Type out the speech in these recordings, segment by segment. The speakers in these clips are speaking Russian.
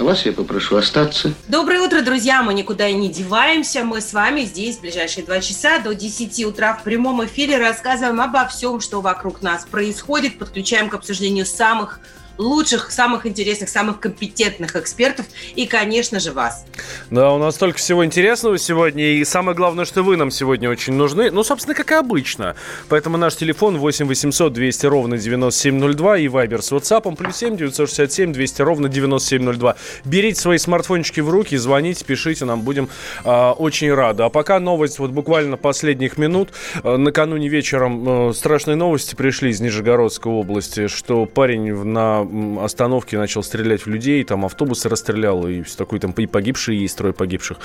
А вас я попрошу остаться. Доброе утро, друзья! Мы никуда и не деваемся. Мы с вами здесь в ближайшие два часа до 10 утра в прямом эфире рассказываем обо всем, что вокруг нас происходит. Подключаем к обсуждению самых лучших, самых интересных, самых компетентных экспертов и, конечно же, вас. Да, у нас столько всего интересного сегодня, и самое главное, что вы нам сегодня очень нужны. Ну, собственно, как и обычно. Поэтому наш телефон 8 800 200 ровно 9702 и Вайбер с WhatsApp плюс 7 967 200 ровно 9702. Берите свои смартфончики в руки, звоните, пишите, нам будем э, очень рады. А пока новость вот буквально последних минут. Э, накануне вечером э, страшные новости пришли из Нижегородской области, что парень на остановке начал стрелять в людей, там автобусы расстрелял, и все такое, там и погибшие есть, трое погибших.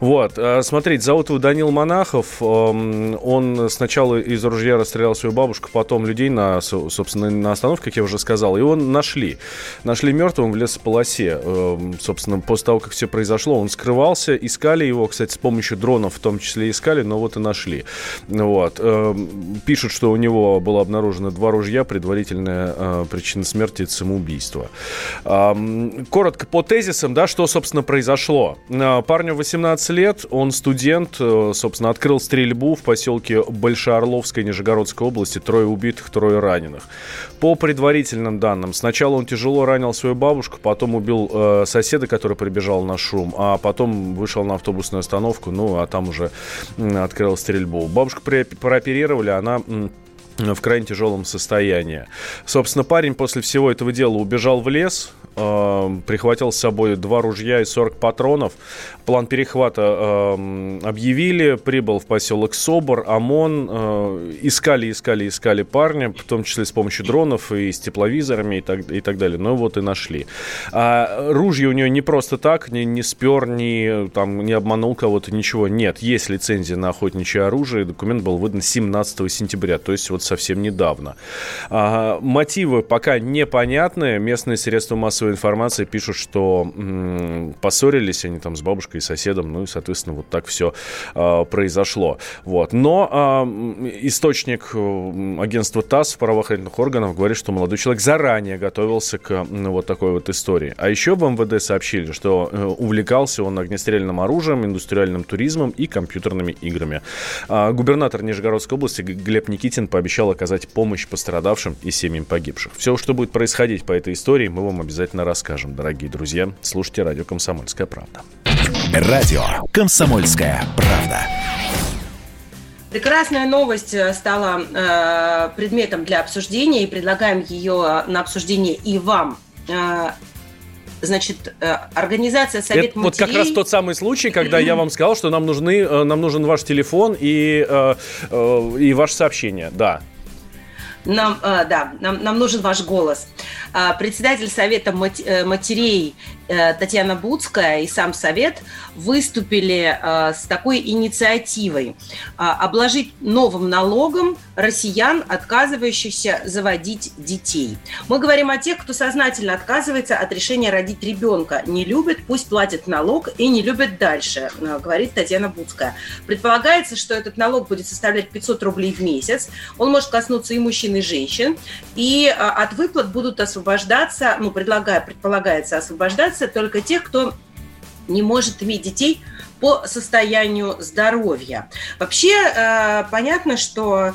Вот. А, смотрите, зовут его Данил Монахов. Эм, он сначала из ружья расстрелял свою бабушку, потом людей на, собственно, на остановке, как я уже сказал. Его нашли. Нашли мертвым в лесополосе. Эм, собственно, после того, как все произошло, он скрывался. Искали его, кстати, с помощью дронов в том числе искали, но вот и нашли. Вот. Эм, пишут, что у него было обнаружено два ружья. Предварительная э, причина смерти – самоубийство. Коротко по тезисам, да, что, собственно, произошло. А, парню 18 лет, он студент, э, собственно, открыл стрельбу в поселке Большеорловской Нижегородской области. Трое убитых, трое раненых. По предварительным данным, сначала он тяжело ранил свою бабушку, потом убил э, соседа, который прибежал на шум, а потом вышел на автобусную остановку, ну, а там уже открыл стрельбу. Бабушку прооперировали, она в крайне тяжелом состоянии. Собственно, парень после всего этого дела убежал в лес, э, прихватил с собой два ружья и 40 патронов. План перехвата э, объявили, прибыл в поселок Собор, ОМОН, э, искали, искали, искали парня, в том числе с помощью дронов и с тепловизорами и так, и так далее. Ну вот и нашли. А ружье у нее не просто так, не, не спер, не, там, не обманул кого-то, ничего. Нет, есть лицензия на охотничье оружие, документ был выдан 17 сентября, то есть вот совсем недавно. А, мотивы пока непонятны. Местные средства массовой информации пишут, что м- поссорились они там с бабушкой и соседом, ну и, соответственно, вот так все а, произошло. Вот. Но а, источник агентства ТАСС правоохранительных органов говорит, что молодой человек заранее готовился к ну, вот такой вот истории. А еще в МВД сообщили, что э, увлекался он огнестрельным оружием, индустриальным туризмом и компьютерными играми. А, губернатор Нижегородской области Глеб Никитин пообещал оказать помощь пострадавшим и семьям погибших. Все, что будет происходить по этой истории, мы вам обязательно расскажем, дорогие друзья. Слушайте радио «Комсомольская правда». Радио «Комсомольская правда». Прекрасная новость э, стала э, предметом для обсуждения и предлагаем ее на обсуждение и вам. Э, значит, э, организация Совет Это матерей... Вот как раз тот самый случай, когда я вам сказал, что нам, нужны, э, нам нужен ваш телефон и, э, и ваше сообщение, да. Нам, да, нам, нам нужен ваш голос. Председатель Совета матерей Э, Татьяна Буцкая и сам Совет выступили э, с такой инициативой э, обложить новым налогом россиян, отказывающихся заводить детей. Мы говорим о тех, кто сознательно отказывается от решения родить ребенка. Не любит, пусть платит налог и не любит дальше, говорит Татьяна Буцкая. Предполагается, что этот налог будет составлять 500 рублей в месяц. Он может коснуться и мужчин, и женщин. И от выплат будут освобождаться, ну, предлагая, предполагается освобождаться только тех, кто не может иметь детей по состоянию здоровья. Вообще э, понятно, что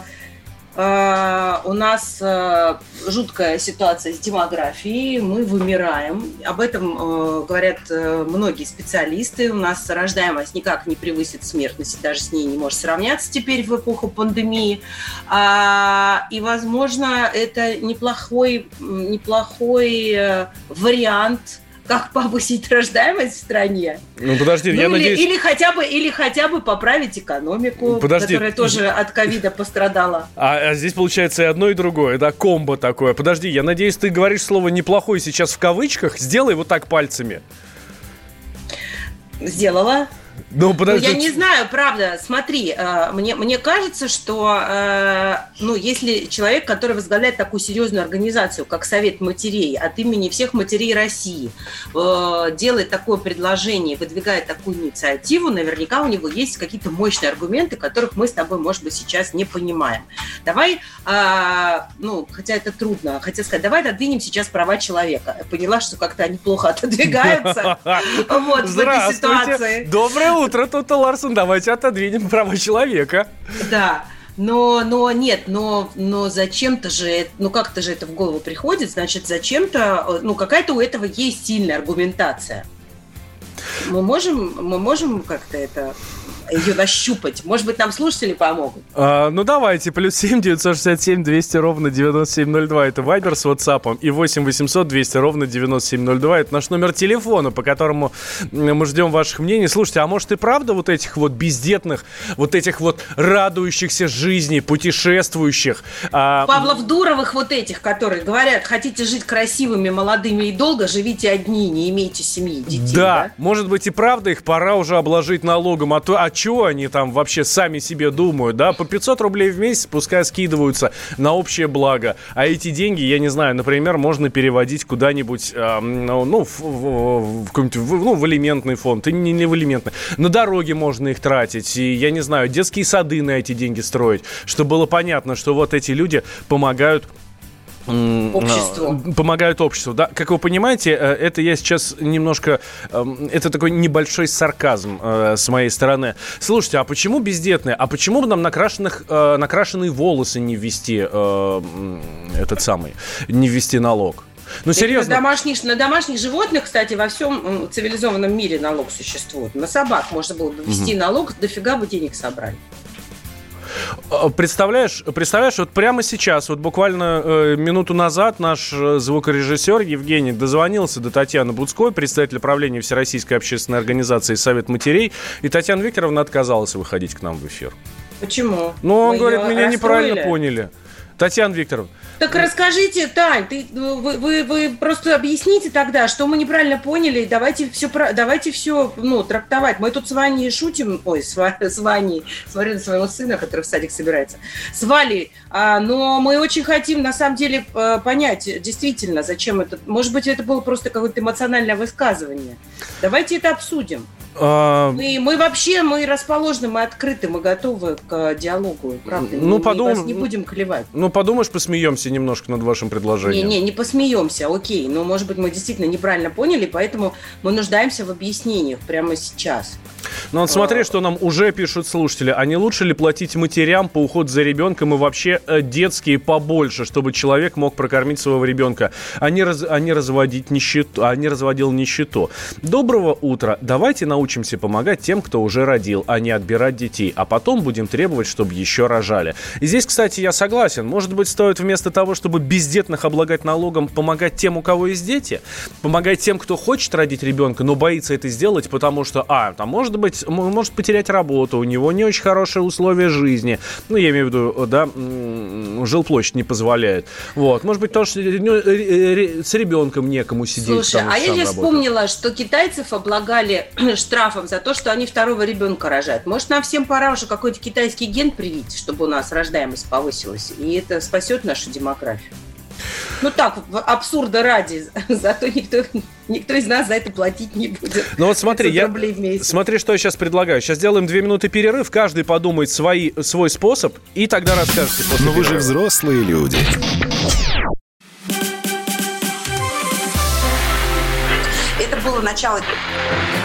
э, у нас э, жуткая ситуация с демографией, мы вымираем. Об этом говорят многие специалисты. У нас рождаемость никак не превысит смертность, даже с ней не может сравняться теперь в эпоху пандемии. А, и, возможно, это неплохой, неплохой вариант как повысить рождаемость в стране. Ну подожди, ну, я или, надеюсь... Или хотя, бы, или хотя бы поправить экономику, подожди. которая тоже от ковида пострадала. А, а здесь получается и одно, и другое, да, комбо такое. Подожди, я надеюсь, ты говоришь слово «неплохой» сейчас в кавычках. Сделай вот так пальцами. Сделала. Ну, подожди. Ну, я не знаю, правда. Смотри, э, мне, мне кажется, что э, ну, если человек, который возглавляет такую серьезную организацию, как Совет матерей, от имени всех матерей России, э, делает такое предложение, выдвигает такую инициативу, наверняка у него есть какие-то мощные аргументы, которых мы с тобой, может быть, сейчас не понимаем. Давай, ну, хотя это трудно, хотел сказать, давай отодвинем сейчас права человека. Я поняла, что как-то они плохо отодвигаются вот, в этой ситуации. Доброе утро! Утро, Тута Ларсон. Давайте отодвинем права человека. Да. Но, но нет, но, но зачем-то же, ну как-то же это в голову приходит, значит, зачем-то, ну какая-то у этого есть сильная аргументация. Мы можем, мы можем как-то это ее нащупать. Может быть, нам слушатели помогут. А, ну, давайте. Плюс 7 967 200 ровно 9702. Это Вайбер с WhatsApp. И 8 800 200 ровно 9702. Это наш номер телефона, по которому мы ждем ваших мнений. Слушайте, а может и правда вот этих вот бездетных, вот этих вот радующихся жизни, путешествующих? А... Павлов Дуровых вот этих, которые говорят, хотите жить красивыми, молодыми и долго, живите одни, не имейте семьи, детей. Да, да? может быть и правда их пора уже обложить налогом. А то, а что они там вообще сами себе думают, да, по 500 рублей в месяц пускай скидываются на общее благо, а эти деньги, я не знаю, например, можно переводить куда-нибудь, э, ну, в, в, в, в, ну, в алиментный фонд, и не, не в алиментный, на дороге можно их тратить, и, я не знаю, детские сады на эти деньги строить, чтобы было понятно, что вот эти люди помогают обществу. Помогают обществу, да. Как вы понимаете, э, это я сейчас немножко... Эм, это такой небольшой сарказм э, с моей стороны. Слушайте, а почему бездетные? А почему бы нам накрашенных, э, накрашенные волосы не ввести этот самый, не ввести налог? Ну, серьезно. На домашних, на домашних животных, кстати, во всем цивилизованном мире налог существует. На собак можно было бы ввести угу. налог, дофига бы денег собрали. А, представляешь, представляешь, вот прямо сейчас, вот буквально э, минуту назад наш э, звукорежиссер Евгений дозвонился до Татьяны Буцкой, представителя правления Всероссийской общественной организации Совет матерей, и Татьяна Викторовна отказалась выходить к нам в эфир. Почему? Ну, он Вы говорит, меня расстроили? неправильно поняли. Татьяна Викторовна. Так расскажите, Тань, ты, ну, вы, вы, вы просто объясните тогда, что мы неправильно поняли, давайте все, давайте все ну, трактовать. Мы тут с Ваней шутим, ой, с, с Ваней, смотрю на своего сына, который в садик собирается, с Валей, а, но мы очень хотим, на самом деле, э, понять, действительно, зачем это, может быть, это было просто какое-то эмоциональное высказывание. Давайте это обсудим. А... Мы, мы вообще, мы расположены, мы открыты, мы готовы к диалогу, правда. Ну, мы, подум... вас не будем клевать. Ну, подумаешь, посмеемся немножко над вашим предложением. Не, не, посмеемся, окей. Но, может быть, мы действительно неправильно поняли, поэтому мы нуждаемся в объяснениях прямо сейчас. Ну, вот смотри, а... что нам уже пишут слушатели. А не лучше ли платить матерям по уходу за ребенком и вообще э, детские побольше, чтобы человек мог прокормить своего ребенка, а не, раз... а не разводить нищету, а не разводил нищету? Доброго утра. Давайте научимся научимся помогать тем, кто уже родил, а не отбирать детей, а потом будем требовать, чтобы еще рожали. И здесь, кстати, я согласен. Может быть, стоит вместо того, чтобы бездетных облагать налогом, помогать тем, у кого есть дети, помогать тем, кто хочет родить ребенка, но боится это сделать, потому что, а, там, может быть, может потерять работу, у него не очень хорошие условия жизни. Ну, я имею в виду, да, жилплощадь не позволяет. Вот. Может быть, то, что с ребенком некому сидеть. Слушай, а я сейчас вспомнила, что китайцев облагали штрафом за то, что они второго ребенка рожают. Может, нам всем пора уже какой-то китайский ген привить, чтобы у нас рождаемость повысилась, и это спасет нашу демографию. Ну так, абсурда ради, зато никто, никто из нас за это платить не будет. Ну вот смотри, я, смотри, что я сейчас предлагаю. Сейчас сделаем две минуты перерыв, каждый подумает свои, свой способ, и тогда расскажете после Но перерыва. вы же взрослые люди. Это было начало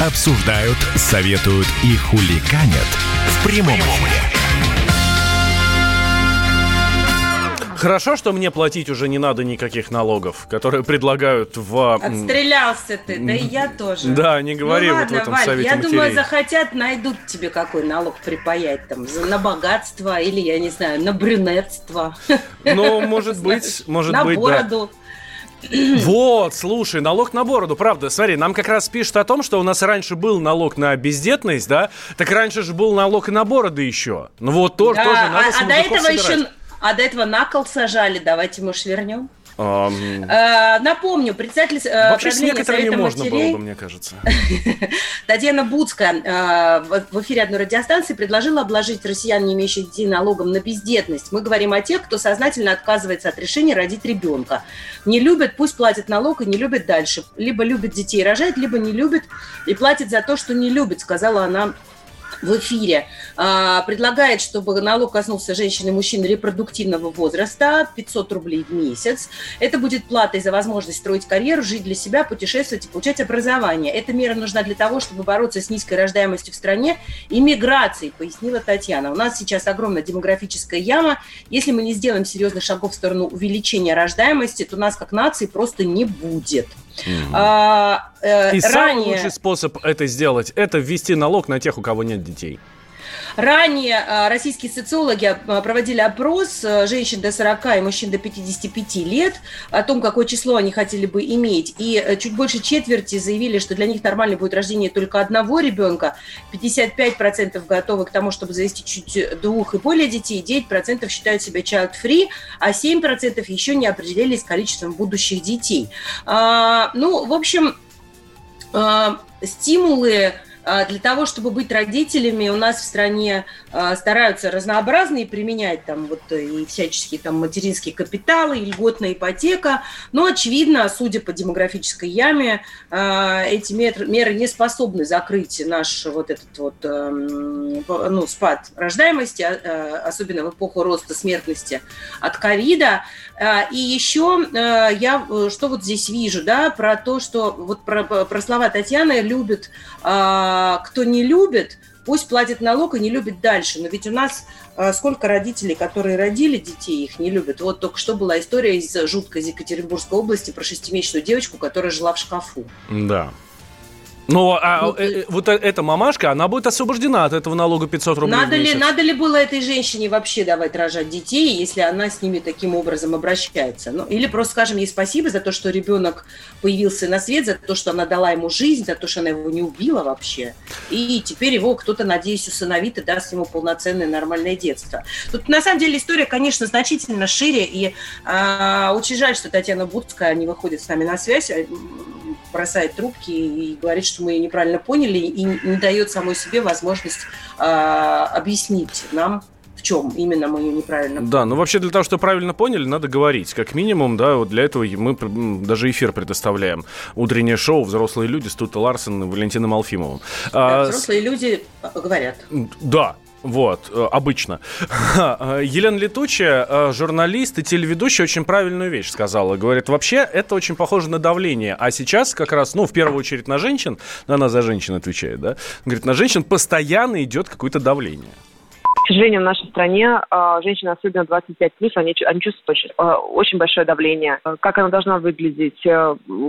обсуждают, советуют и хуликанят в прямом эфире. Хорошо, что мне платить уже не надо никаких налогов, которые предлагают в... Отстрелялся ты, да и я тоже. Да, не говори ну, вот ладно, в этом Валь, совете я матерей. думаю, захотят, найдут тебе какой налог припаять там за- на богатство или, я не знаю, на брюнетство. Ну, может быть, может на быть, да. Вот, слушай, налог на бороду, правда. Смотри, нам как раз пишут о том, что у нас раньше был налог на бездетность, да? Так раньше же был налог и на бороды еще. Ну вот тоже, Да, тоже а, надо с а до этого собирать. еще... А до этого на кол сажали, давайте мы швернем. Э, напомню, председатель э, Вообще с некоторыми Совета можно матерей было бы, мне кажется. Татьяна Буцкая э, в- эфире одной радиостанции предложила обложить россиян, не имеющих детей, налогом на бездетность. Мы говорим о тех, кто сознательно отказывается от решения родить ребенка. Не любят, пусть платят налог и не любят дальше. Либо любят детей рожать, либо не любят и платят за то, что не любят, сказала она в эфире. А, предлагает, чтобы налог коснулся женщин и мужчин репродуктивного возраста, 500 рублей в месяц. Это будет платой за возможность строить карьеру, жить для себя, путешествовать и получать образование. Эта мера нужна для того, чтобы бороться с низкой рождаемостью в стране и миграцией, пояснила Татьяна. У нас сейчас огромная демографическая яма. Если мы не сделаем серьезных шагов в сторону увеличения рождаемости, то нас как нации просто не будет. А, э, И самый ранее- лучший способ это сделать, это ввести налог на тех, у кого нет детей. Ранее а, российские социологи а, проводили опрос а, женщин до 40 и мужчин до 55 лет о том, какое число они хотели бы иметь. И э, чуть больше четверти заявили, что для них нормально будет рождение только одного ребенка. 55% готовы к тому, чтобы завести чуть двух и более детей. 9% считают себя child-free, а 7% еще не определились с количеством будущих детей. Ну, в общем, стимулы для того, чтобы быть родителями, у нас в стране а, стараются разнообразные применять там вот э, и всяческие там материнские капиталы, и льготная ипотека. Но очевидно, судя по демографической яме, а, эти мер- меры не способны закрыть наш вот этот вот эм, ну, спад рождаемости, а, а, особенно в эпоху роста смертности от ковида. А, И еще э, я э, что вот здесь вижу, да, про то, что вот про, про слова Татьяны любит, а, кто не любит, пусть платит налог и не любит дальше. Но ведь у нас а, сколько родителей, которые родили детей, их не любят. Вот только что была история из жуткой из Екатеринбургской области про шестимесячную девочку, которая жила в шкафу. Да. Ну, а Ну, э, э, вот э- эта мамашка, она будет освобождена от этого налога 500 рублей Надо ли, надо ли было этой женщине вообще давать рожать детей, если она с ними таким образом обращается? Ну, или просто скажем ей спасибо за то, что ребенок появился на свет, за то, что она дала ему жизнь, за то, что она его не убила вообще. И теперь его кто-то, надеюсь, усыновит и даст ему полноценное нормальное детство. Тут на самом деле история, конечно, значительно шире. И а, очень жаль, что Татьяна Будская не выходит с нами на связь, а, бросает трубки и говорит, что мы ее неправильно поняли, и не дает самой себе возможность а, объяснить нам, в чем именно мы ее неправильно Да, ну вообще для того, чтобы правильно поняли, надо говорить. Как минимум, да, вот для этого мы даже эфир предоставляем. Утреннее шоу «Взрослые люди» с Тута Ларсен и Валентином Алфимовым. Да, А, взрослые люди а, говорят. Да, вот, э, обычно. Э, Елена Летучая, э, журналист и телеведущая, очень правильную вещь сказала. Говорит, вообще это очень похоже на давление. А сейчас как раз, ну, в первую очередь на женщин, она за женщин отвечает, да? Говорит, на женщин постоянно идет какое-то давление. К сожалению, в нашей стране а, женщины, особенно 25 плюс, они, они чувствуют очень, а, очень большое давление. Как она должна выглядеть,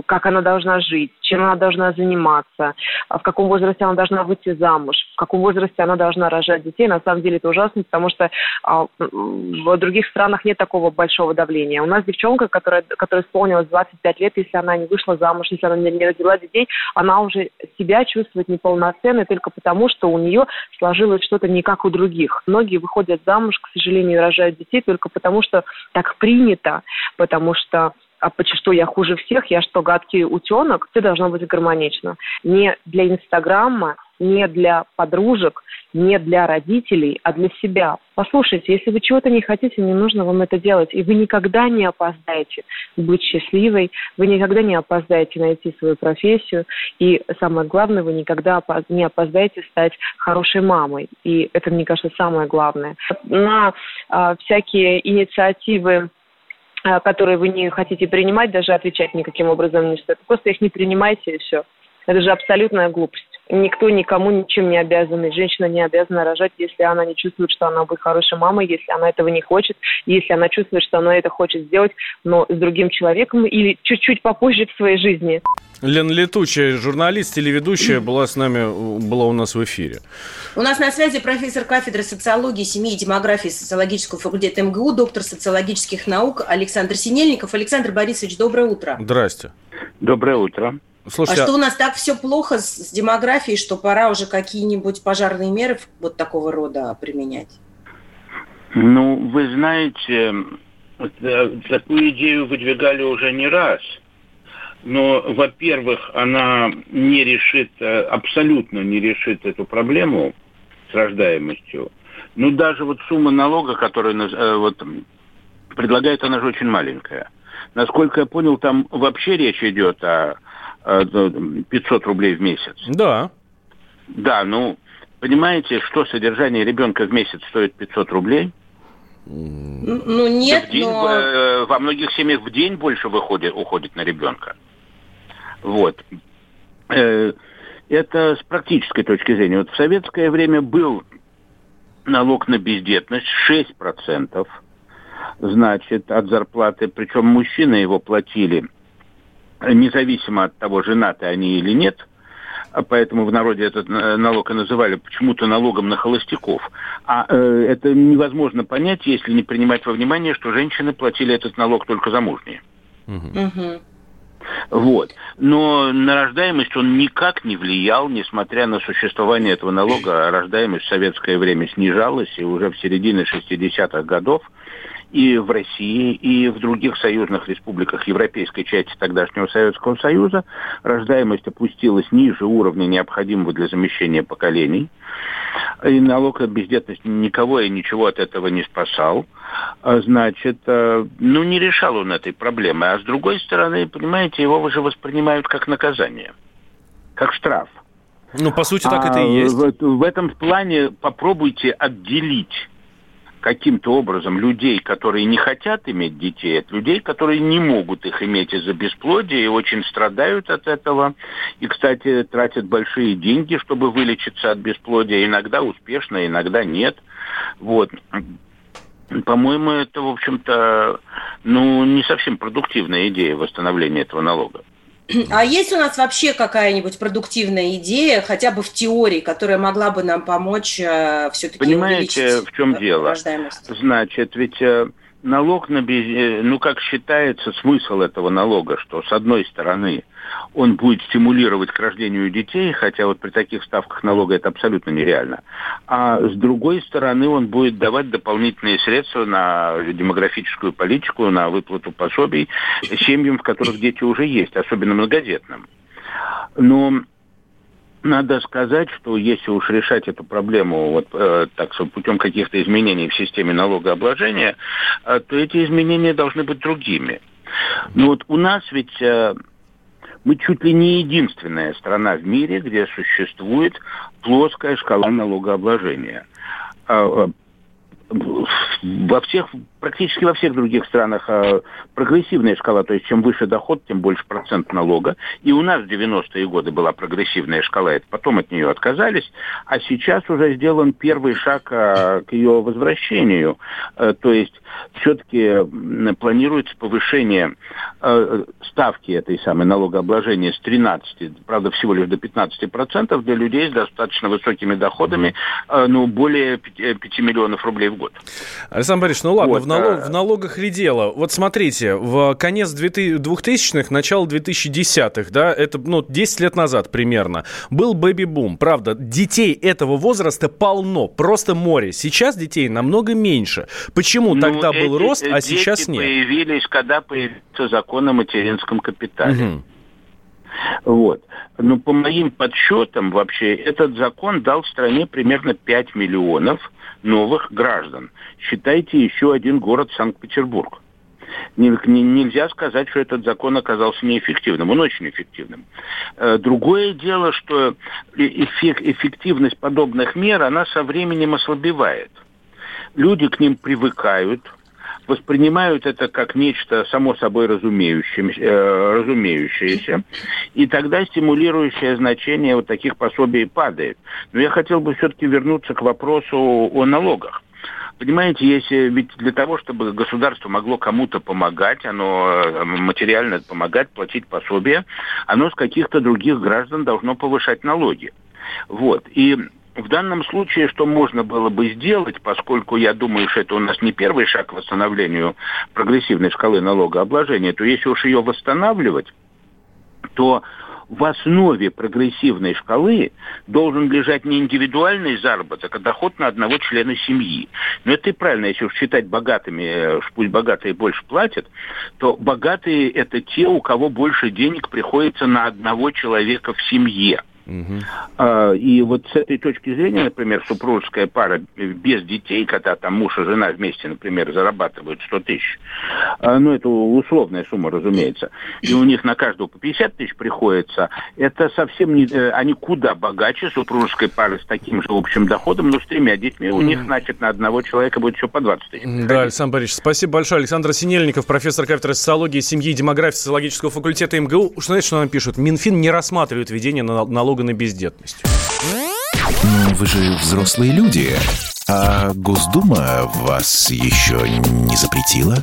как она должна жить, чем она должна заниматься, а в каком возрасте она должна выйти замуж, в каком возрасте она должна рожать детей. На самом деле это ужасно, потому что а, в других странах нет такого большого давления. У нас девчонка, которая, которая исполнилась 25 лет, если она не вышла замуж, если она не родила детей, она уже себя чувствует неполноценной только потому, что у нее сложилось что-то не как у других. Многие выходят замуж, к сожалению, и рожают детей только потому, что так принято, потому что а поч- что я хуже всех, я что, гадкий утенок, все должно быть гармонично. Не для Инстаграма, не для подружек, не для родителей, а для себя. Послушайте, если вы чего-то не хотите, не нужно вам это делать. И вы никогда не опоздаете быть счастливой, вы никогда не опоздаете найти свою профессию. И самое главное, вы никогда не опоздаете стать хорошей мамой. И это, мне кажется, самое главное. На а, всякие инициативы которые вы не хотите принимать, даже отвечать никаким образом не стоит. Просто их не принимайте и все. Это же абсолютная глупость. Никто никому ничем не обязан. И женщина не обязана рожать, если она не чувствует, что она будет хорошей мамой, если она этого не хочет, если она чувствует, что она это хочет сделать, но с другим человеком или чуть-чуть попозже в своей жизни. Лена Летучая, журналист, телеведущая, была с нами, была у нас в эфире. У нас на связи профессор кафедры социологии, семьи и демографии социологического факультета МГУ, доктор социологических наук Александр Синельников. Александр Борисович, доброе утро. Здрасте. Доброе утро. Слушайте, а что у нас так все плохо с, с демографией, что пора уже какие-нибудь пожарные меры вот такого рода применять? Ну, вы знаете, такую идею выдвигали уже не раз – но, во-первых, она не решит, э, абсолютно не решит эту проблему с рождаемостью. Ну, даже вот сумма налога, которую э, вот, предлагает, она же очень маленькая. Насколько я понял, там вообще речь идет о 500 рублей в месяц. Да. Да, ну, понимаете, что содержание ребенка в месяц стоит 500 рублей? Ну, нет, день, но... Э, во многих семьях в день больше выходит, уходит на ребенка. Вот. Э, это с практической точки зрения. Вот в советское время был налог на бездетность 6%, значит, от зарплаты. Причем мужчины его платили независимо от того, женаты они или нет. А поэтому в народе этот налог и называли почему-то налогом на холостяков. А э, это невозможно понять, если не принимать во внимание, что женщины платили этот налог только замужние. Угу. Вот. Но на рождаемость он никак не влиял, несмотря на существование этого налога. Рождаемость в советское время снижалась, и уже в середине 60-х годов и в России, и в других союзных республиках европейской части тогдашнего Советского Союза рождаемость опустилась ниже уровня, необходимого для замещения поколений. И налог от бездетности никого и ничего от этого не спасал. А, значит, э, ну, не решал он этой проблемы. А с другой стороны, понимаете, его уже воспринимают как наказание, как штраф. Ну, по сути, так а это и есть. В, в этом плане попробуйте отделить каким-то образом людей, которые не хотят иметь детей, от людей, которые не могут их иметь из-за бесплодия и очень страдают от этого. И, кстати, тратят большие деньги, чтобы вылечиться от бесплодия. Иногда успешно, иногда нет. Вот. По-моему, это, в общем-то, ну, не совсем продуктивная идея восстановления этого налога. А есть у нас вообще какая-нибудь продуктивная идея, хотя бы в теории, которая могла бы нам помочь э, все-таки Понимаете, в чем дело? Значит, ведь э, налог на без... Э, ну, как считается, смысл этого налога, что с одной стороны он будет стимулировать к рождению детей, хотя вот при таких ставках налога это абсолютно нереально. А с другой стороны, он будет давать дополнительные средства на демографическую политику, на выплату пособий семьям, в которых дети уже есть, особенно многодетным. Но надо сказать, что если уж решать эту проблему вот, э, так путем каких-то изменений в системе налогообложения, э, то эти изменения должны быть другими. Но вот у нас ведь э, мы чуть ли не единственная страна в мире, где существует плоская шкала налогообложения. А, а, во всех, практически во всех других странах э, прогрессивная шкала, то есть чем выше доход, тем больше процент налога. И у нас в 90-е годы была прогрессивная шкала, это потом от нее отказались, а сейчас уже сделан первый шаг э, к ее возвращению. Э, то есть все-таки планируется повышение э, ставки этой самой налогообложения с 13, правда, всего лишь до 15 процентов для людей с достаточно высокими доходами, э, ну, более 5, 5 миллионов рублей в год. Александр Борисович, ну ладно, вот, налог, в налогах ли дело? Вот смотрите, в конец 2000-х, начало 2010-х, да, это ну, 10 лет назад примерно, был бэби-бум. Правда, детей этого возраста полно, просто море. Сейчас детей намного меньше. Почему ну, тогда был рост, а сейчас нет? появились, когда появился закон о материнском капитале. Угу. Вот. Но по моим подсчетам вообще этот закон дал стране примерно 5 миллионов новых граждан. Считайте еще один город Санкт-Петербург. Нельзя сказать, что этот закон оказался неэффективным. Он очень эффективным. Э, другое дело, что эффективность подобных мер, она со временем ослабевает. Люди к ним привыкают – воспринимают это как нечто само собой э, разумеющееся, и тогда стимулирующее значение вот таких пособий падает. Но я хотел бы все-таки вернуться к вопросу о налогах. Понимаете, если ведь для того, чтобы государство могло кому-то помогать, оно э, материально помогать, платить пособия, оно с каких-то других граждан должно повышать налоги. Вот. И в данном случае, что можно было бы сделать, поскольку я думаю, что это у нас не первый шаг к восстановлению прогрессивной шкалы налогообложения, то если уж ее восстанавливать, то в основе прогрессивной шкалы должен лежать не индивидуальный заработок, а доход на одного члена семьи. Но это и правильно, если уж считать богатыми, э, пусть богатые больше платят, то богатые это те, у кого больше денег приходится на одного человека в семье. Угу. И вот с этой точки зрения, например, супружеская пара без детей, когда там муж и жена вместе, например, зарабатывают 100 тысяч, а, ну, это условная сумма, разумеется, и у них на каждого по 50 тысяч приходится, это совсем не... Э, они куда богаче супружеской пары с таким же общим доходом, но с тремя детьми. У них, значит, на одного человека будет еще по 20 тысяч. Да, Александр Борисович, спасибо большое. Александр Синельников, профессор кафедры социологии, семьи и демографии социологического факультета МГУ. Знаете, что нам пишут? Минфин не рассматривает введение налога налога на бездетность. Ну, вы же взрослые люди. А Госдума вас еще не запретила?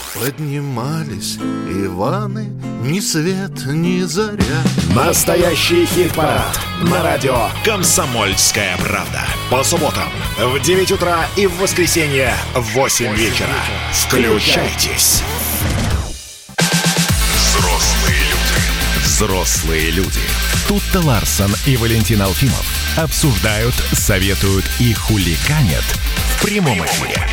Поднимались Иваны, ни свет, ни заря. Настоящий хит-парад на радио «Комсомольская правда». По субботам в 9 утра и в воскресенье в 8 вечера. Включайтесь. Взрослые люди. Взрослые люди. Тут-то Ларсон и Валентин Алфимов обсуждают, советуют и хуликанят в прямом эфире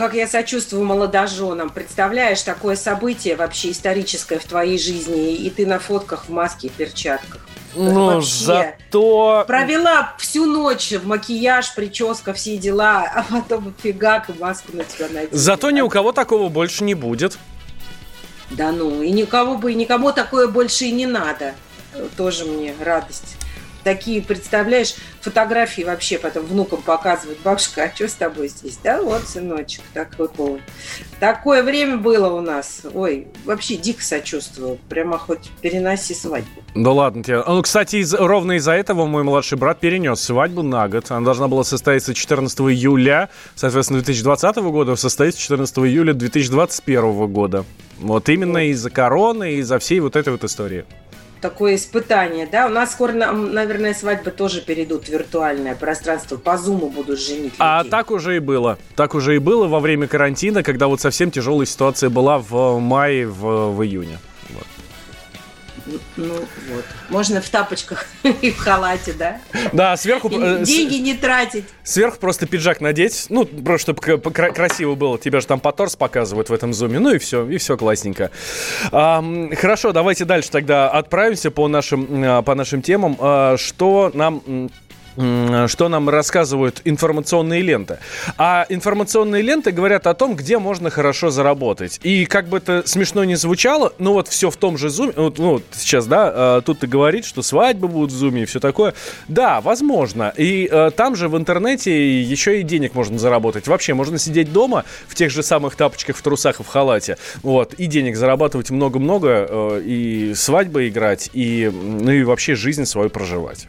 как я сочувствую молодоженам. Представляешь, такое событие вообще историческое в твоей жизни, и ты на фотках в маске и перчатках. Ну, вообще. зато... Провела всю ночь в макияж, прическа, все дела, а потом фигак и маску на тебя надела. Зато ни у кого такого больше не будет. Да ну, и никого бы, и никому такое больше и не надо. Тоже мне радость такие, представляешь, фотографии вообще потом внукам показывают. Бабушка, а что с тобой здесь? Да вот, сыночек, такой вот. Такое время было у нас. Ой, вообще дико сочувствую. Прямо хоть переноси свадьбу. Да ладно тебе. Ну, кстати, из, ровно из-за этого мой младший брат перенес свадьбу на год. Она должна была состояться 14 июля, соответственно, 2020 года, состоится 14 июля 2021 года. Вот именно из-за короны и из-за всей вот этой вот истории такое испытание, да. У нас скоро, наверное, свадьбы тоже перейдут в виртуальное пространство. По зуму будут женить а людей. А так уже и было. Так уже и было во время карантина, когда вот совсем тяжелая ситуация была в мае, в, в июне. Ну вот. Можно в тапочках и в халате, да? Да, сверху... И э, деньги не тратить. Сверху просто пиджак надеть, ну, просто чтобы красиво было. Тебя же там по торс показывают в этом зуме. Ну и все, и все классненько. А, хорошо, давайте дальше тогда отправимся по нашим, а, по нашим темам. А, что нам что нам рассказывают информационные ленты. А информационные ленты говорят о том, где можно хорошо заработать. И как бы это смешно не звучало, ну вот все в том же зуме, вот, ну вот сейчас, да, а, тут ты говорит, что свадьбы будут в зуме и все такое. Да, возможно. И э, там же в интернете еще и денег можно заработать. Вообще, можно сидеть дома в тех же самых тапочках, в трусах и в халате, вот, и денег зарабатывать много-много, э, и свадьбы играть, и, ну и вообще жизнь свою проживать.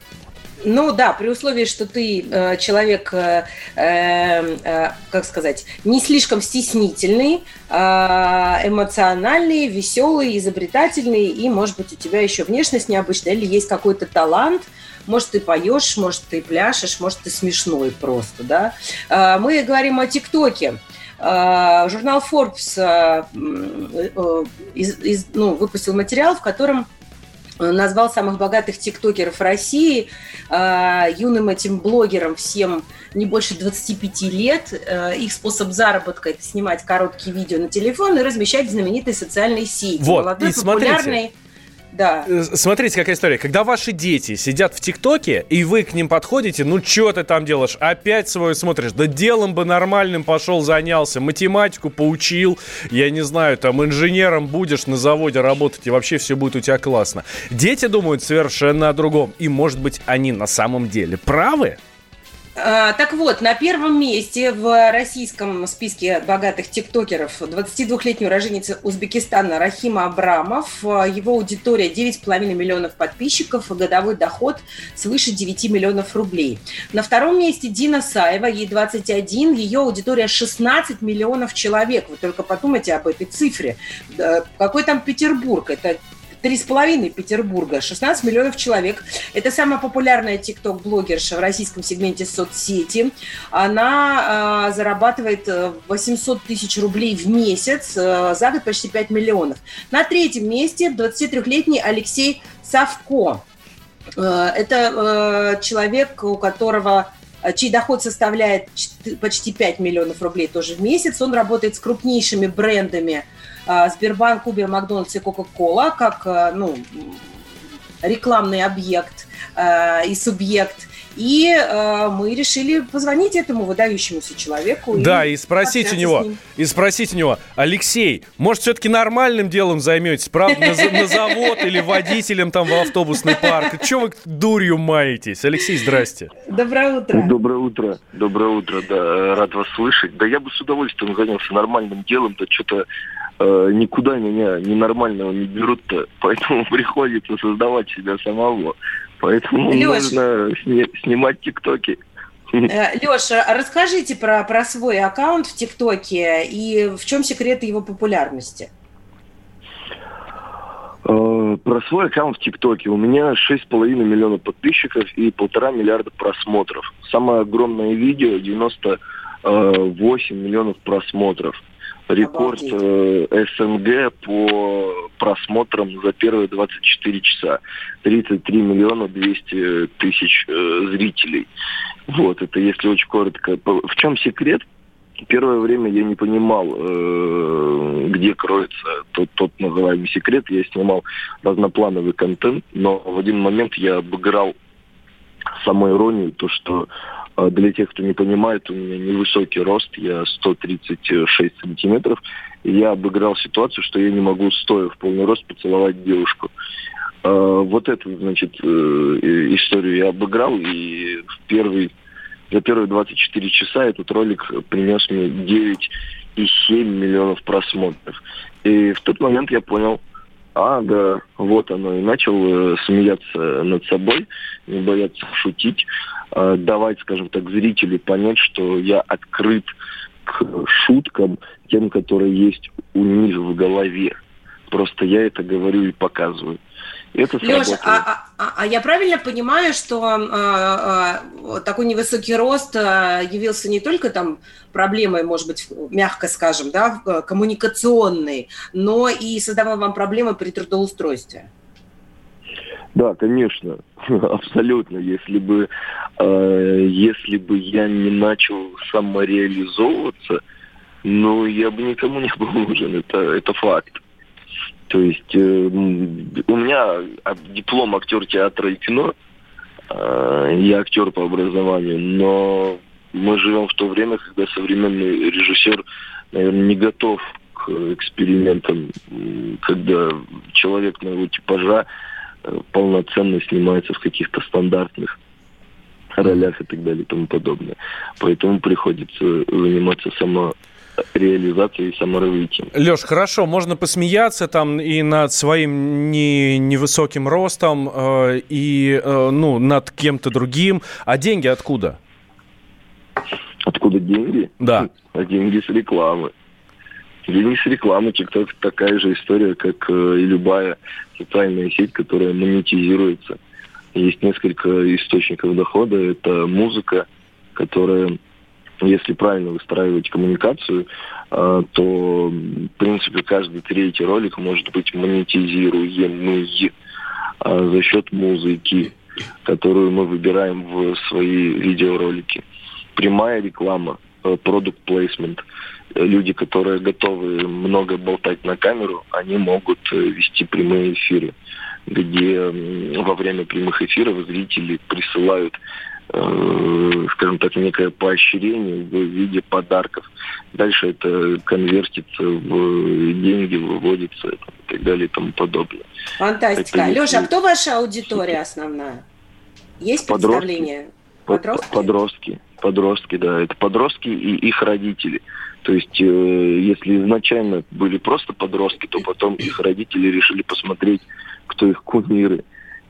Ну да, при условии, что ты э, человек, э, э, э, как сказать, не слишком стеснительный, э, эмоциональный, веселый, изобретательный, и, может быть, у тебя еще внешность необычная, или есть какой-то талант, может, ты поешь, может, ты пляшешь, может, ты смешной просто, да. Э, мы говорим о ТикТоке. Э, журнал Forbes э, э, из, из, ну, выпустил материал, в котором назвал самых богатых тиктокеров России. А, юным этим блогерам всем не больше 25 лет. А, их способ заработка – это снимать короткие видео на телефон и размещать в знаменитой социальной сети. Вот, Молодой, и популярный... да. Э, смотрите, какая история. Когда ваши дети сидят в ТикТоке, и вы к ним подходите, ну что ты там делаешь? Опять свое смотришь. Да делом бы нормальным пошел, занялся. Математику поучил. Я не знаю, там инженером будешь на заводе работать, и вообще все будет у тебя классно. Дети думают совершенно о другом. И, может быть, они на самом деле правы? А, так вот, на первом месте в российском списке богатых тиктокеров 22-летний уроженец Узбекистана Рахима Абрамов. Его аудитория 9,5 миллионов подписчиков, годовой доход свыше 9 миллионов рублей. На втором месте Дина Саева, ей 21, ее аудитория 16 миллионов человек. Вы только подумайте об этой цифре. Какой там Петербург? Это Три с половиной Петербурга, 16 миллионов человек. Это самая популярная тикток-блогерша в российском сегменте соцсети. Она э, зарабатывает 800 э, тысяч рублей в месяц, э, за год почти 5 миллионов. На третьем месте 23-летний Алексей Савко. Э, это э, человек, у которого чей доход составляет почти 5 миллионов рублей тоже в месяц. Он работает с крупнейшими брендами а, Сбербанк, Uber, Макдональдс и Кока-Кола как э, ну, рекламный объект э, и субъект. И э, мы решили позвонить этому выдающемуся человеку. Да, и, и спросить у него, и спросить у него, Алексей, может, все-таки нормальным делом займетесь, правда, на, на завод или водителем там в автобусный парк? Чего вы дурью маетесь? Алексей, здрасте. Доброе утро. Доброе утро. Доброе утро, да, рад вас слышать. Да я бы с удовольствием занялся нормальным делом, да что-то э, никуда меня ненормального не берут-то, поэтому приходится создавать себя самого. Поэтому Леш, нужно сни- снимать тиктоки. Э, Леша, расскажите про, про свой аккаунт в ТикТоке и в чем секрет его популярности? Э, про свой аккаунт в ТикТоке. У меня 6,5 миллионов подписчиков и полтора миллиарда просмотров. Самое огромное видео 98 миллионов просмотров рекорд э, СНГ по просмотрам за первые 24 часа. 33 миллиона 200 тысяч э, зрителей. Вот, это если очень коротко. В чем секрет? Первое время я не понимал, э, где кроется тот, тот называемый секрет. Я снимал разноплановый контент, но в один момент я обыграл самоиронию, то, что а для тех, кто не понимает, у меня невысокий рост, я 136 сантиметров. И я обыграл ситуацию, что я не могу, стоя в полный рост, поцеловать девушку. А, вот эту, значит, э, историю я обыграл, и в первый, за первые 24 часа этот ролик принес мне 9,7 миллионов просмотров. И в тот момент я понял, а, да, вот оно. И начал э, смеяться над собой, не бояться шутить, э, давать, скажем так, зрителю понять, что я открыт к шуткам, тем, которые есть у них в голове. Просто я это говорю и показываю. Это Леша, а, а, а я правильно понимаю, что а, а, такой невысокий рост а, явился не только там проблемой, может быть, мягко скажем, да, коммуникационной, но и создавал вам проблемы при трудоустройстве? Да, конечно, абсолютно. Если бы, э, если бы я не начал самореализовываться, ну, я бы никому не был нужен, это, это факт. То есть э, у меня диплом актер театра и кино, э, я актер по образованию, но мы живем в то время, когда современный режиссер, наверное, не готов к экспериментам, когда человек моего типажа э, полноценно снимается в каких-то стандартных ролях и так далее и тому подобное. Поэтому приходится заниматься само реализации и саморазвитием. Леш, хорошо, можно посмеяться там и над своим не, невысоким ростом, э, и э, ну, над кем-то другим. А деньги откуда? Откуда деньги? Да. А деньги с рекламы. Деньги с рекламы. ТикТок такая же история, как э, и любая социальная сеть, которая монетизируется. Есть несколько источников дохода. Это музыка, которая если правильно выстраивать коммуникацию, э, то, в принципе, каждый третий ролик может быть монетизируемый э, за счет музыки, которую мы выбираем в свои видеоролики. Прямая реклама, продукт э, placement. Люди, которые готовы много болтать на камеру, они могут вести прямые эфиры. где во время прямых эфиров зрители присылают э, скажем так, некое поощрение в виде подарков. Дальше это конвертится в деньги, выводится и так далее и тому подобное. Фантастика. Это Леша, а кто ваша аудитория основная? Есть представление? Подростки? Подростки. Подростки, да. Это подростки и их родители. То есть, э, если изначально были просто подростки, то потом их родители решили посмотреть, кто их кумиры.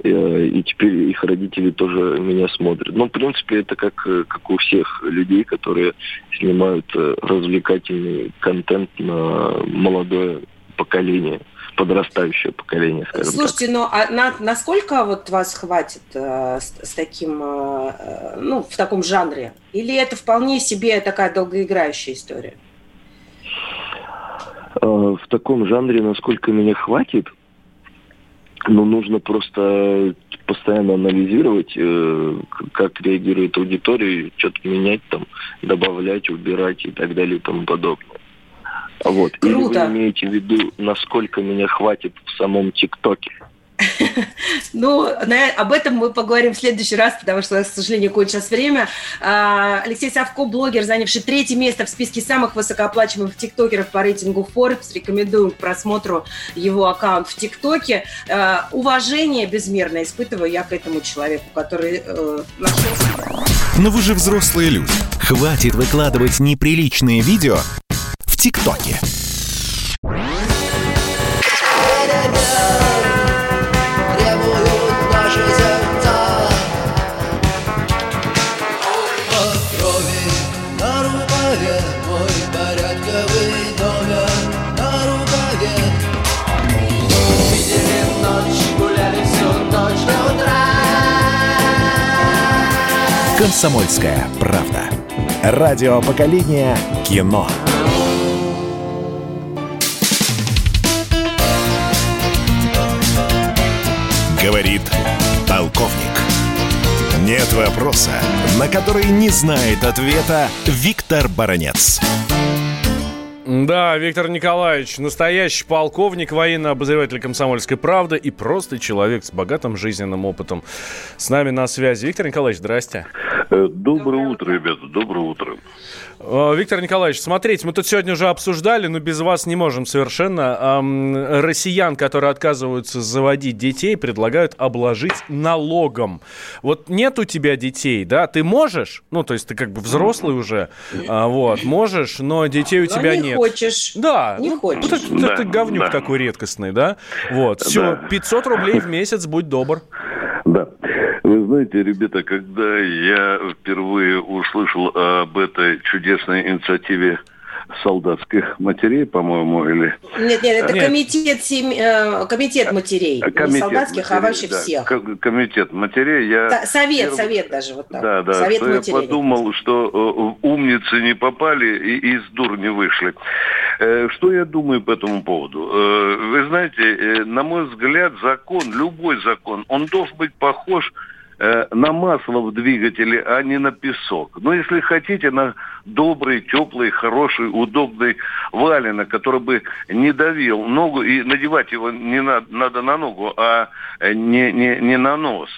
Э, и теперь их родители тоже меня смотрят. Ну, в принципе, это как, э, как у всех людей, которые снимают э, развлекательный контент на молодое поколение подрастающее поколение, скажем Слушайте, так. ну а на, насколько вот вас хватит э, с, с таким, э, ну, в таком жанре? Или это вполне себе такая долгоиграющая история? Э, в таком жанре, насколько меня хватит, ну, нужно просто постоянно анализировать, э, как реагирует аудитория, что-то менять там, добавлять, убирать и так далее и тому подобное. Вот. Круто. Или вы имеете в виду, насколько меня хватит в самом ТикТоке? Ну, об этом мы поговорим в следующий раз, потому что, к сожалению, кончилось время. А, Алексей Савко, блогер, занявший третье место в списке самых высокооплачиваемых тиктокеров по рейтингу Forbes. Рекомендую к просмотру его аккаунт в ТикТоке. А, уважение безмерно испытываю я к этому человеку, который э, нашел себя. Но вы же взрослые люди. Хватит выкладывать неприличные видео в ТикТоке. «Комсомольская правда». Радио поколения кино. Говорит полковник. Нет вопроса, на который не знает ответа Виктор Баранец. Да, Виктор Николаевич, настоящий полковник, военный обозреватель «Комсомольской правды» и просто человек с богатым жизненным опытом. С нами на связи. Виктор Николаевич, здрасте. Доброе, доброе утро, ребята, доброе утро. Э, Виктор Николаевич, смотрите, мы тут сегодня уже обсуждали, но без вас не можем совершенно. Россиян, которые отказываются заводить детей, предлагают обложить налогом. Вот нет у тебя детей, да? Ты можешь, ну, то есть ты как бы взрослый уже, а, вот, можешь, но детей у тебя не нет. хочешь. Да. Не ну, хочешь. Вот это, Да, это говнюк да. такой редкостный, да? Вот, все, Да. 500 рублей в месяц, будь добр. Знаете, ребята, когда я впервые услышал об этой чудесной инициативе солдатских матерей, по-моему, или... Нет, нет, это Нет. комитет, сем- э, комитет матерей. Не Комитет солдатских, а матерей, вообще да, всех. ко- Комитет матерей. Я Совет, перв- совет даже вот так. Да, да, Совет что я матерей. подумал, что э, умницы не попали и из дур не вышли. Э, Что я думаю по этому поводу? Э, Вы знаете, э, на мой взгляд, закон, любой закон, он должен быть похож э, на масло в двигателе, а не на песок. Но если хотите, на добрый, теплый, хороший, удобный валенок, который бы не давил ногу, и надевать его не надо, надо на ногу, а не, не, не на нос.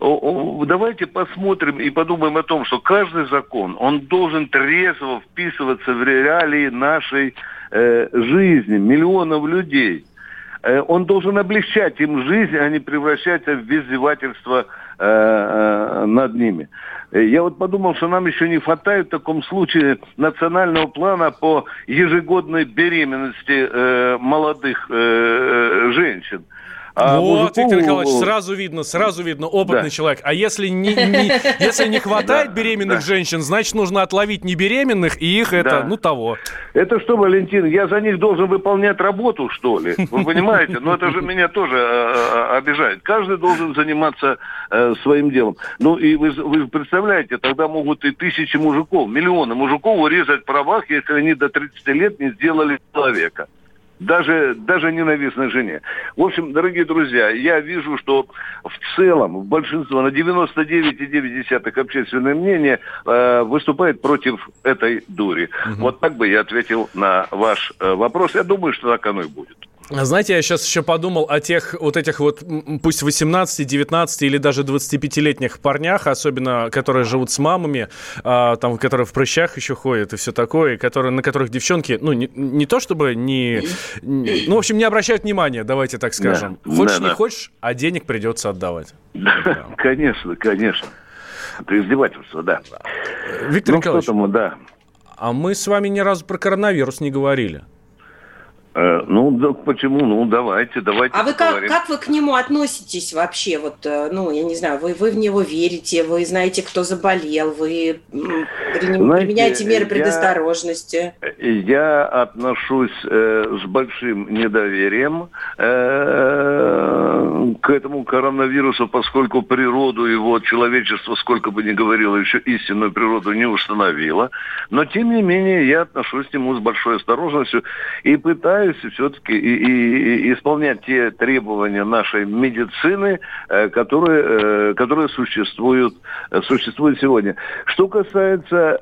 Давайте посмотрим и подумаем о том, что каждый закон, он должен трезво вписываться в реалии нашей э, жизни, миллионов людей. Э, Он должен облегчать им жизнь, а не превращаться в издевательство э, э, над ними. Э, Я вот подумал, что нам еще не хватает в таком случае национального плана по ежегодной беременности э, молодых э, женщин. А вот, мужику- Виктор Николаевич, сразу видно, сразу видно, опытный Да. человек. А если не, не- если не хватает беременных женщин, значит, нужно отловить небеременных и их это, ну, того. Это что, Валентин, я за них должен выполнять работу, что ли? Вы понимаете? Но это же меня тоже э, э, обижает. Каждый должен заниматься э, своим делом. Ну и вы, вы представляете, тогда могут и тысячи мужиков, миллионы мужиков урезать в правах, если они до 30 лет не сделали человека. Даже, даже ненавистной жене. В общем, дорогие друзья, я вижу, что в целом, в большинство, на 99,9 общественное мнение э, выступает против этой дури. Вот так бы я ответил на ваш э, вопрос. Я думаю, что так оно и будет. Знаете, я сейчас еще подумал о тех вот этих вот, пусть 18, 19 или даже 25-летних парнях, особенно которые живут с мамами, а, там, которые в прыщах еще ходят и все такое, которые, на которых девчонки, ну, не, не то чтобы не, не... Ну, в общем, не обращают внимания, давайте так скажем. Да, хочешь, да, не да. хочешь, а денег придется отдавать. Да, конечно, конечно. Это издевательство, да. Виктор ну, Николаевич, тому, да. а мы с вами ни разу про коронавирус не говорили. Э, ну, да, почему? Ну, давайте, давайте. А вы как, как вы к нему относитесь вообще? Вот, э, ну, я не знаю, вы, вы в него верите, вы знаете, кто заболел, вы приним, знаете, применяете меры предосторожности? Я, я отношусь э, с большим недоверием э, к этому коронавирусу, поскольку природу его человечество, сколько бы ни говорило, еще истинную природу не установило. Но, тем не менее, я отношусь к нему с большой осторожностью и пытаюсь все-таки и, и, и исполнять те требования нашей медицины, э, которые, э, которые существуют, э, существуют сегодня. Что касается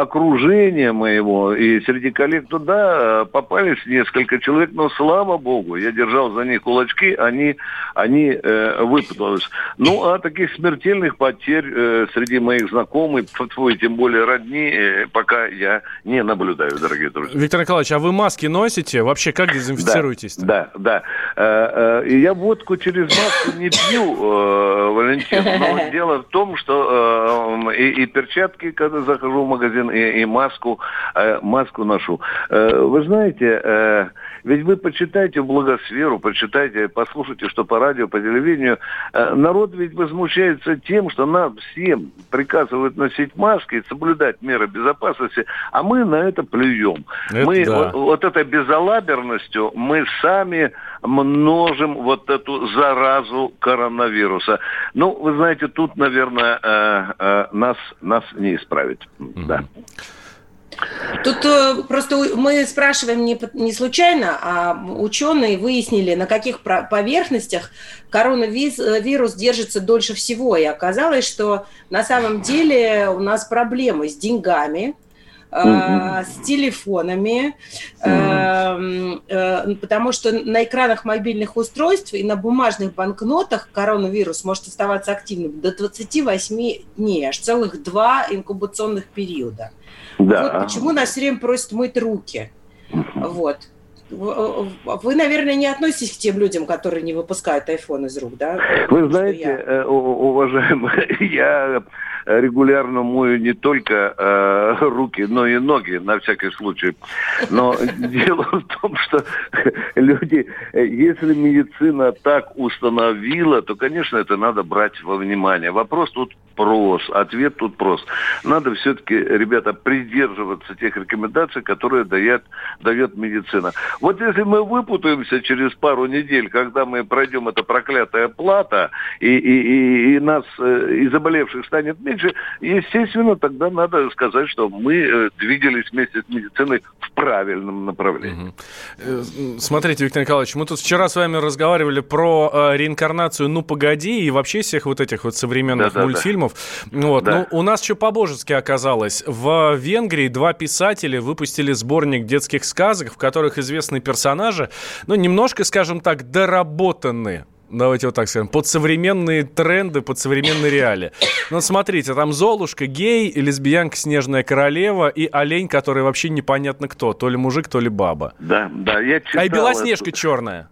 окружения моего и среди коллег, то да, попались несколько человек, но слава богу, я держал за них кулачки, они, они э, выпутались. Ну, а таких смертельных потерь э, среди моих знакомых, твой, тем более родни, э, пока я не наблюдаю, дорогие друзья. Виктор Николаевич, а вы маски носите? вообще? Как дезинфицируетесь-то? Да, да. да. Э, э, я водку через маску не пью, э, Валентин, но дело в том, что и, и перчатки, когда захожу в магазин, и, и маску, маску ношу. Вы знаете, ведь вы почитайте в благосферу, почитайте, послушайте, что по радио, по телевидению. Народ ведь возмущается тем, что нам всем приказывают носить маски и соблюдать меры безопасности, а мы на это плюем. Это мы да. вот, вот это безалаберность безалаберностью мы сами множим вот эту заразу коронавируса. Ну, вы знаете, тут, наверное, э, э, нас, нас не исправить. Mm-hmm. Да. Тут э, просто мы спрашиваем не, не случайно, а ученые выяснили, на каких поверхностях коронавирус держится дольше всего. И оказалось, что на самом деле у нас проблемы с деньгами, э, с телефонами, э, э, потому что на экранах мобильных устройств и на бумажных банкнотах коронавирус может оставаться активным до 28 дней, аж целых два инкубационных периода. Да. Вот почему нас все время просят мыть руки. Вот. Вы, наверное, не относитесь к тем людям, которые не выпускают iPhone из рук, да? Вы знаете, я... Э, уважаемые, я регулярно мою не только э, руки, но и ноги, на всякий случай. Но дело в том, что люди, если медицина так установила, то, конечно, это надо брать во внимание. Вопрос тут прост, ответ тут прост. Надо все-таки, ребята, придерживаться тех рекомендаций, которые дает, дает медицина. Вот если мы выпутаемся через пару недель, когда мы пройдем это проклятая плата, и, и, и, и нас, э, и заболевших станет меньше. Естественно, тогда надо сказать, что мы э, двигались вместе с медициной в правильном направлении. Угу. Смотрите, Виктор Николаевич, мы тут вчера с вами разговаривали про реинкарнацию «Ну, погоди» и вообще всех вот этих вот современных да, мультфильмов. Да. Вот. Да. Ну, у нас что по-божески оказалось. В Венгрии два писателя выпустили сборник детских сказок, в которых известные персонажи, ну, немножко, скажем так, доработаны давайте вот так скажем, под современные тренды, под современные реалии. Ну, смотрите, там Золушка, гей, лесбиянка, снежная королева и олень, который вообще непонятно кто, то ли мужик, то ли баба. Да, да, я читал. А и Белоснежка эту... черная.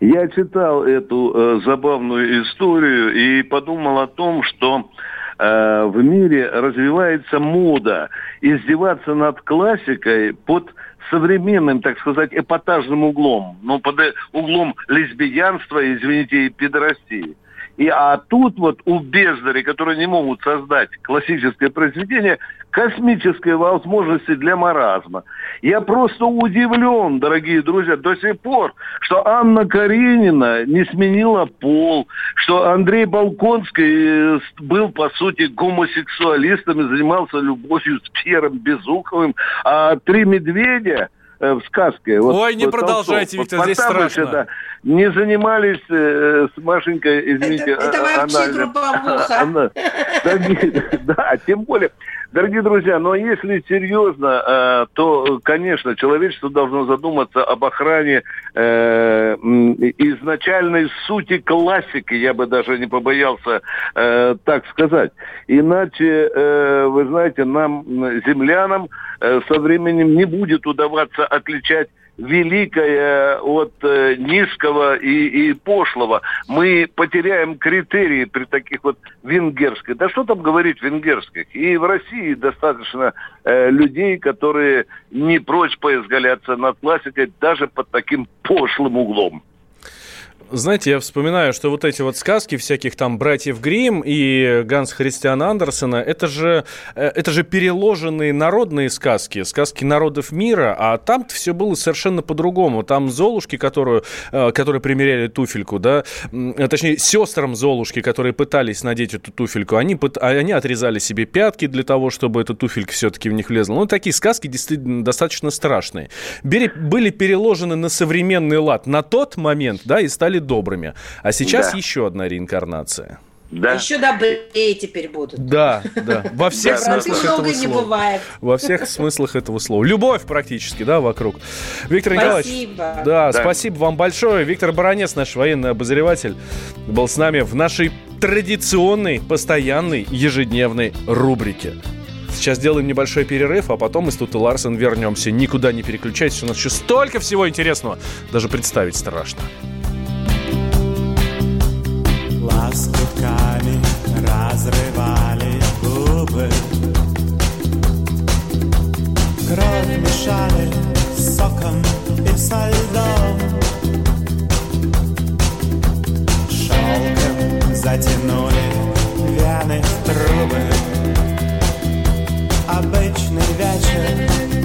Я читал эту э, забавную историю и подумал о том, что э, в мире развивается мода издеваться над классикой под современным, так сказать, эпатажным углом, ну, под углом лесбиянства, извините, и педорастии. И, а тут вот у бездарей, которые не могут создать классическое произведение, космические возможности для маразма. Я просто удивлен, дорогие друзья, до сих пор, что Анна Каренина не сменила пол, что Андрей Балконский э, был, по сути, гомосексуалистом и занимался любовью с Пьером Безуховым, а «Три медведя» Э, в сказке. Вот, Ой, не вот продолжайте, Толстов, Виктор, вот здесь страшно. Да. не занимались э, с Машенькой, извините, это, это вообще анальным. Да, тем более, Дорогие друзья, но если серьезно, э, то, конечно, человечество должно задуматься об охране э, изначальной сути классики, я бы даже не побоялся э, так сказать. Иначе, вы знаете, нам, землянам, со временем не будет удаваться отличать великое от э, низкого и, и пошлого. Мы потеряем критерии при таких вот венгерских. Да что там говорить венгерских? И в России достаточно э, людей, которые не прочь поизгаляться над классикой даже под таким пошлым углом знаете, я вспоминаю, что вот эти вот сказки всяких там братьев Грим и Ганс Христиана Андерсона, это же, э, это же переложенные народные сказки, сказки народов мира, а там все было совершенно по-другому. Там Золушки, которую, э, которые примеряли туфельку, да, точнее, сестрам Золушки, которые пытались надеть эту туфельку, они, они отрезали себе пятки для того, чтобы эта туфелька все-таки в них влезла. Ну, такие сказки действительно достаточно страшные. Были переложены на современный лад на тот момент, да, и стали добрыми. А сейчас да. еще одна реинкарнация. Да. Еще добрее теперь будут. Да, да. Во всех смыслах этого не слова. бывает. Во всех смыслах этого слова. Любовь практически, да, вокруг. Виктор спасибо. Николаевич. Да, да, спасибо вам большое. Виктор Баранец, наш военный обозреватель, был с нами в нашей традиционной, постоянной, ежедневной рубрике. Сейчас сделаем небольшой перерыв, а потом мы с Тут и Ларсен вернемся. Никуда не переключайтесь, у нас еще столько всего интересного, даже представить страшно. Лоскутками разрывали губы. Кровь мешали соком и со льдом Шелком затянули вяны в трубы. Обычный вечер,